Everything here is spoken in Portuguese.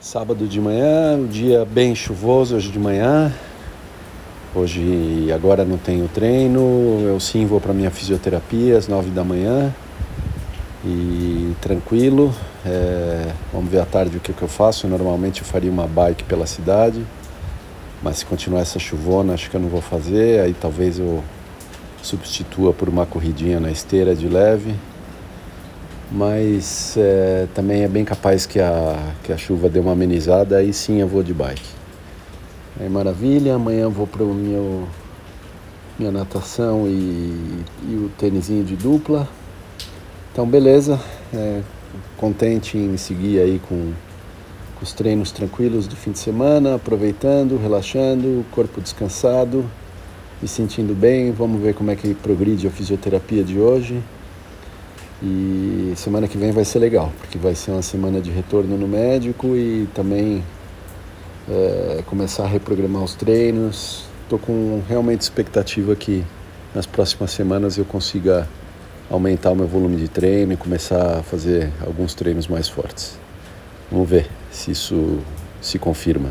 Sábado de manhã, um dia bem chuvoso hoje de manhã. Hoje, agora não tenho treino, eu sim vou para minha fisioterapia às nove da manhã e tranquilo. É, vamos ver à tarde o que, que eu faço. Normalmente eu faria uma bike pela cidade, mas se continuar essa chuvona, acho que eu não vou fazer. Aí talvez eu substitua por uma corridinha na esteira de leve mas é, também é bem capaz que a, que a chuva dê uma amenizada, aí sim eu vou de bike. É maravilha, amanhã vou para o meu minha natação e, e o tênisinho de dupla. Então beleza, é, contente em seguir aí com, com os treinos tranquilos do fim de semana, aproveitando, relaxando, corpo descansado, me sentindo bem. Vamos ver como é que progride a fisioterapia de hoje. E semana que vem vai ser legal, porque vai ser uma semana de retorno no médico e também é, começar a reprogramar os treinos. Estou com realmente expectativa que nas próximas semanas eu consiga aumentar o meu volume de treino e começar a fazer alguns treinos mais fortes. Vamos ver se isso se confirma.